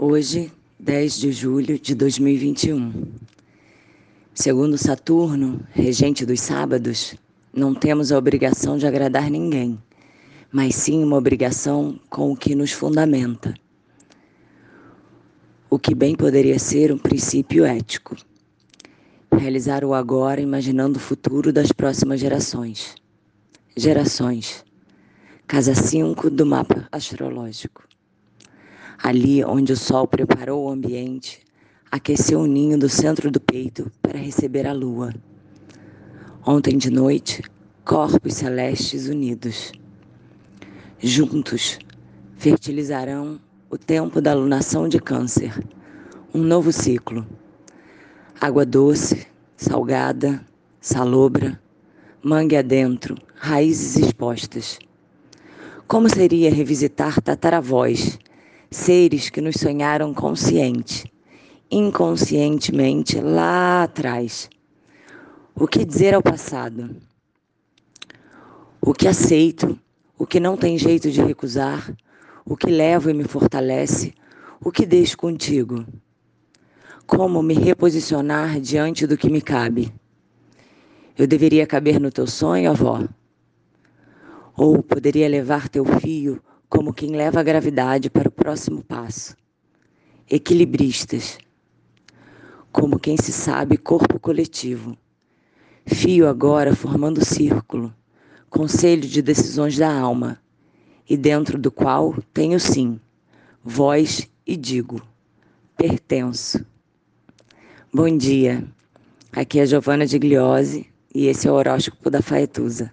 Hoje, 10 de julho de 2021. Segundo Saturno, regente dos sábados, não temos a obrigação de agradar ninguém, mas sim uma obrigação com o que nos fundamenta. O que bem poderia ser um princípio ético. Realizar o agora imaginando o futuro das próximas gerações. Gerações. Casa 5 do mapa astrológico. Ali onde o sol preparou o ambiente, aqueceu o ninho do centro do peito para receber a lua. Ontem de noite, corpos celestes unidos. Juntos, fertilizarão o tempo da lunação de Câncer, um novo ciclo. Água doce, salgada, salobra, mangue adentro, raízes expostas como seria revisitar tataravós, seres que nos sonharam consciente, inconscientemente lá atrás? O que dizer ao passado? O que aceito, o que não tem jeito de recusar, o que levo e me fortalece, o que deixo contigo? Como me reposicionar diante do que me cabe? Eu deveria caber no teu sonho, avó? Ou poderia levar teu fio como quem leva a gravidade para o próximo passo. Equilibristas, como quem se sabe corpo coletivo. Fio agora formando círculo, conselho de decisões da alma, e dentro do qual tenho sim, voz e digo, pertenço. Bom dia, aqui é Giovana de Gliose e esse é o horóscopo da Faetusa.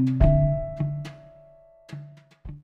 Thank you.